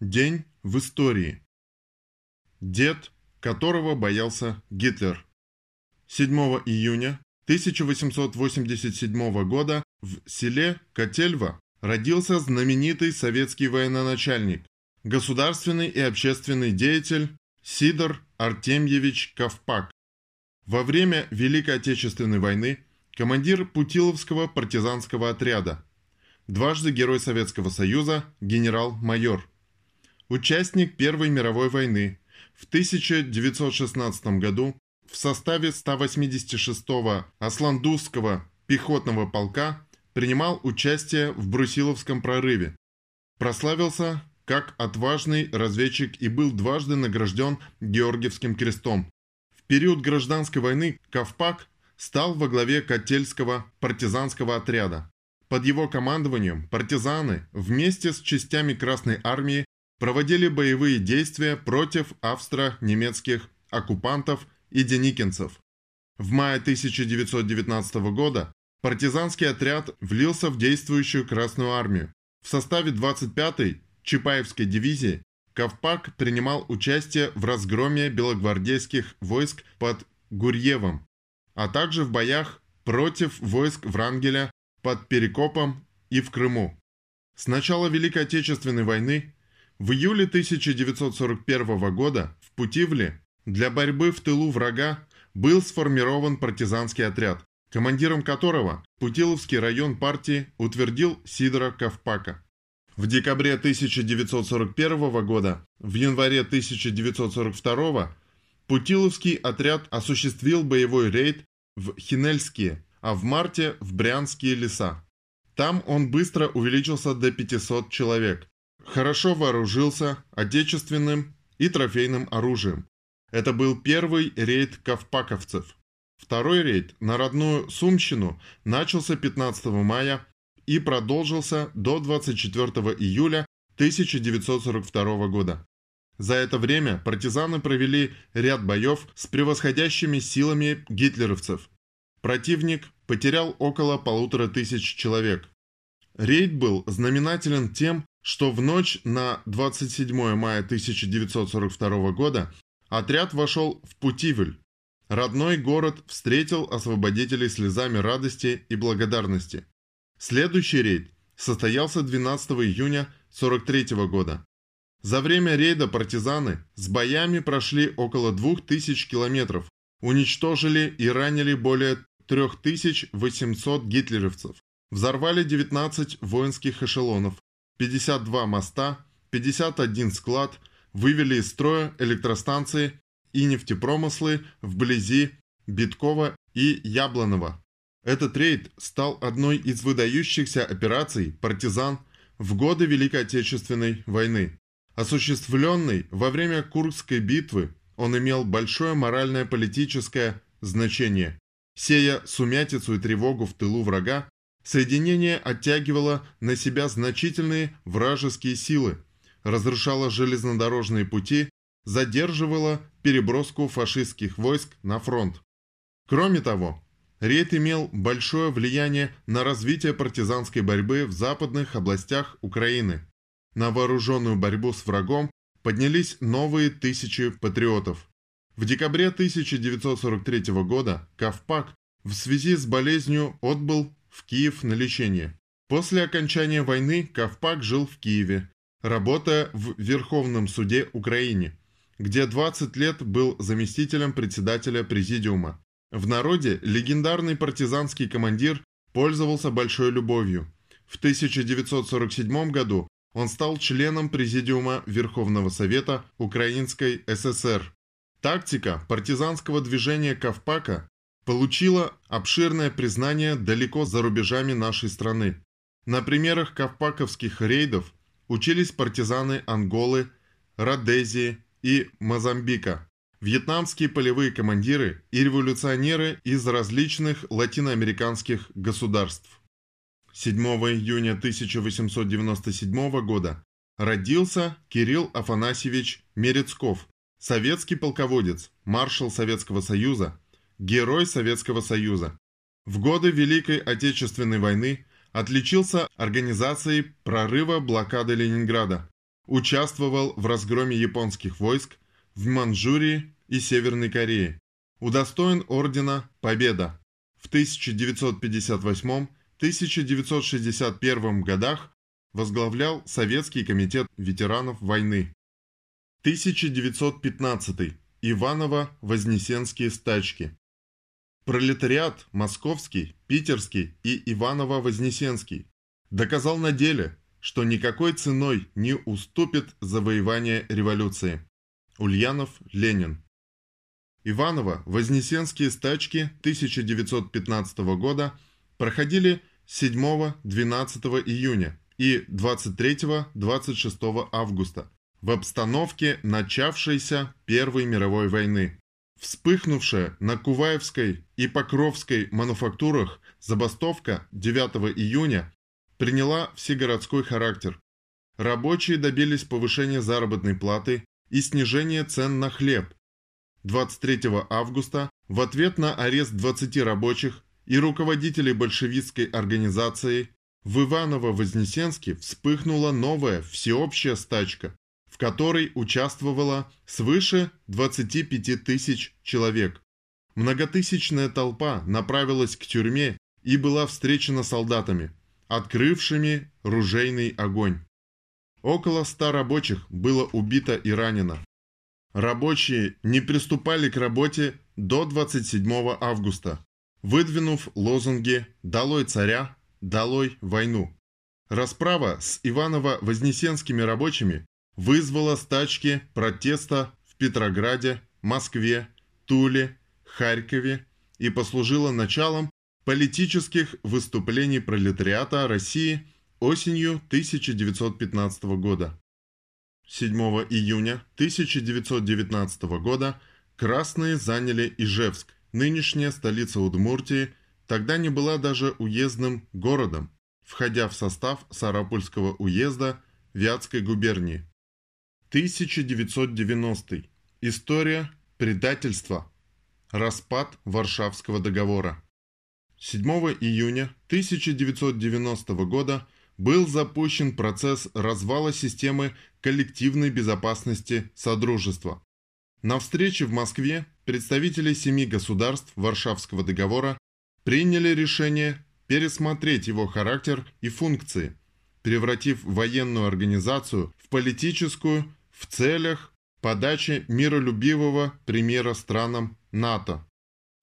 День в истории. Дед, которого боялся Гитлер. 7 июня 1887 года в селе Котельва родился знаменитый советский военачальник, государственный и общественный деятель Сидор Артемьевич Ковпак. Во время Великой Отечественной войны командир Путиловского партизанского отряда, дважды Герой Советского Союза, генерал-майор – Участник Первой мировой войны. В 1916 году в составе 186-го Асландузского пехотного полка принимал участие в Брусиловском прорыве. Прославился как отважный разведчик и был дважды награжден Георгиевским крестом. В период гражданской войны Ковпак стал во главе Котельского партизанского отряда. Под его командованием партизаны вместе с частями Красной Армии проводили боевые действия против австро-немецких оккупантов и деникинцев. В мае 1919 года партизанский отряд влился в действующую Красную армию. В составе 25-й Чапаевской дивизии Ковпак принимал участие в разгроме белогвардейских войск под Гурьевом, а также в боях против войск Врангеля под Перекопом и в Крыму. С начала Великой Отечественной войны в июле 1941 года в Путивле для борьбы в тылу врага был сформирован партизанский отряд, командиром которого Путиловский район партии утвердил Сидора Ковпака. В декабре 1941 года, в январе 1942 Путиловский отряд осуществил боевой рейд в Хинельские, а в марте в Брянские леса. Там он быстро увеличился до 500 человек, хорошо вооружился отечественным и трофейным оружием. Это был первый рейд ковпаковцев. Второй рейд на родную Сумщину начался 15 мая и продолжился до 24 июля 1942 года. За это время партизаны провели ряд боев с превосходящими силами гитлеровцев. Противник потерял около полутора тысяч человек. Рейд был знаменателен тем, что в ночь на 27 мая 1942 года отряд вошел в Путивль. Родной город встретил освободителей слезами радости и благодарности. Следующий рейд состоялся 12 июня 1943 года. За время рейда партизаны с боями прошли около 2000 километров, уничтожили и ранили более 3800 гитлеровцев, взорвали 19 воинских эшелонов, 52 моста, 51 склад, вывели из строя электростанции и нефтепромыслы вблизи Биткова и Яблонова. Этот рейд стал одной из выдающихся операций партизан в годы Великой Отечественной войны. Осуществленный во время Курской битвы, он имел большое моральное политическое значение. Сея сумятицу и тревогу в тылу врага, Соединение оттягивало на себя значительные вражеские силы, разрушало железнодорожные пути, задерживало переброску фашистских войск на фронт. Кроме того, рейд имел большое влияние на развитие партизанской борьбы в западных областях Украины. На вооруженную борьбу с врагом поднялись новые тысячи патриотов. В декабре 1943 года Ковпак в связи с болезнью отбыл в Киев на лечение. После окончания войны Ковпак жил в Киеве, работая в Верховном суде Украине, где 20 лет был заместителем председателя президиума. В народе легендарный партизанский командир пользовался большой любовью. В 1947 году он стал членом Президиума Верховного Совета Украинской ССР. Тактика партизанского движения Ковпака получила обширное признание далеко за рубежами нашей страны. На примерах ковпаковских рейдов учились партизаны Анголы, Родезии и Мозамбика, вьетнамские полевые командиры и революционеры из различных латиноамериканских государств. 7 июня 1897 года родился Кирилл Афанасьевич Мерецков, советский полководец, маршал Советского Союза, Герой Советского Союза. В годы Великой Отечественной войны отличился организацией прорыва блокады Ленинграда. Участвовал в разгроме японских войск в Манчжурии и Северной Корее. Удостоен ордена «Победа». В 1958-1961 годах возглавлял Советский комитет ветеранов войны. 1915. Иваново-Вознесенские стачки. Пролетариат Московский, Питерский и Иваново-Вознесенский доказал на деле, что никакой ценой не уступит завоевание революции. Ульянов Ленин. Иваново-Вознесенские стачки 1915 года проходили 7-12 июня и 23-26 августа в обстановке начавшейся Первой мировой войны. Вспыхнувшая на Куваевской и Покровской мануфактурах забастовка 9 июня приняла всегородской характер. Рабочие добились повышения заработной платы и снижения цен на хлеб. 23 августа в ответ на арест 20 рабочих и руководителей большевистской организации в Иваново-Вознесенске вспыхнула новая всеобщая стачка, в которой участвовало свыше 25 тысяч человек. Многотысячная толпа направилась к тюрьме и была встречена солдатами, открывшими ружейный огонь. Около ста рабочих было убито и ранено. Рабочие не приступали к работе до 27 августа, выдвинув лозунги «Долой царя», «Долой войну». Расправа с Иваново-Вознесенскими рабочими вызвала стачки протеста в Петрограде, Москве, Туле, Харькове и послужила началом политических выступлений пролетариата России осенью 1915 года. 7 июня 1919 года красные заняли Ижевск, нынешняя столица Удмуртии, тогда не была даже уездным городом, входя в состав Сарапульского уезда Вятской губернии. 1990. История предательства. Распад Варшавского договора. 7 июня 1990 года был запущен процесс развала системы коллективной безопасности Содружества. На встрече в Москве представители семи государств Варшавского договора приняли решение пересмотреть его характер и функции, превратив военную организацию в политическую в целях подачи миролюбивого примера странам НАТО.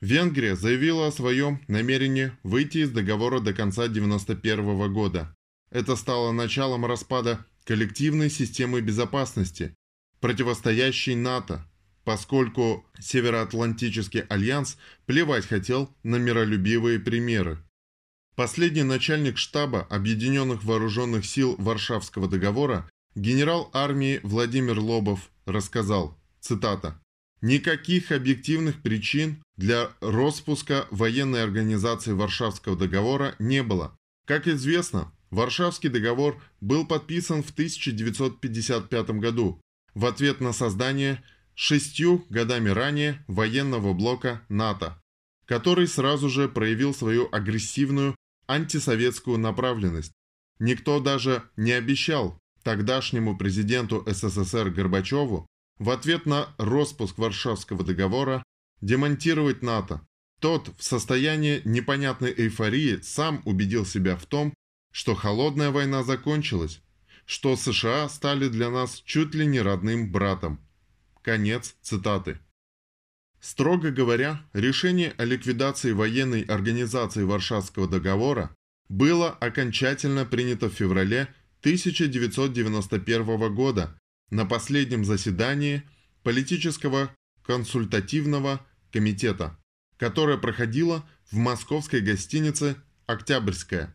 Венгрия заявила о своем намерении выйти из договора до конца 1991 года. Это стало началом распада коллективной системы безопасности, противостоящей НАТО, поскольку Североатлантический альянс плевать хотел на миролюбивые примеры. Последний начальник штаба Объединенных Вооруженных Сил Варшавского договора Генерал армии Владимир Лобов рассказал, цитата, «Никаких объективных причин для распуска военной организации Варшавского договора не было. Как известно, Варшавский договор был подписан в 1955 году в ответ на создание шестью годами ранее военного блока НАТО, который сразу же проявил свою агрессивную антисоветскую направленность. Никто даже не обещал тогдашнему президенту СССР Горбачеву в ответ на распуск Варшавского договора демонтировать НАТО. Тот в состоянии непонятной эйфории сам убедил себя в том, что холодная война закончилась, что США стали для нас чуть ли не родным братом. Конец цитаты. Строго говоря, решение о ликвидации военной организации Варшавского договора было окончательно принято в феврале 1991 года на последнем заседании политического консультативного комитета, которое проходило в московской гостинице «Октябрьская».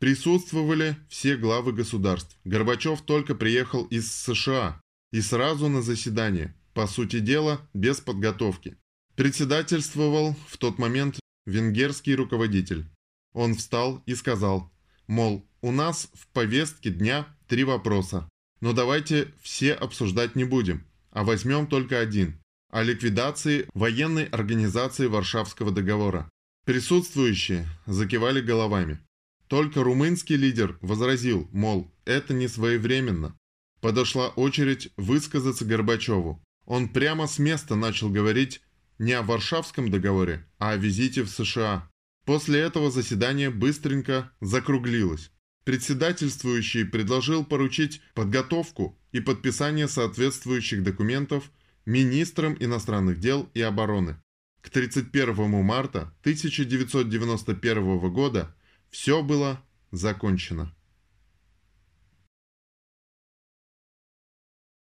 Присутствовали все главы государств. Горбачев только приехал из США и сразу на заседание, по сути дела, без подготовки. Председательствовал в тот момент венгерский руководитель. Он встал и сказал, мол, у нас в повестке дня три вопроса. Но давайте все обсуждать не будем, а возьмем только один – о ликвидации военной организации Варшавского договора. Присутствующие закивали головами. Только румынский лидер возразил, мол, это не своевременно, подошла очередь высказаться Горбачеву. Он прямо с места начал говорить не о Варшавском договоре, а о визите в США. После этого заседание быстренько закруглилось. Председательствующий предложил поручить подготовку и подписание соответствующих документов министрам иностранных дел и обороны. К 31 марта 1991 года все было закончено.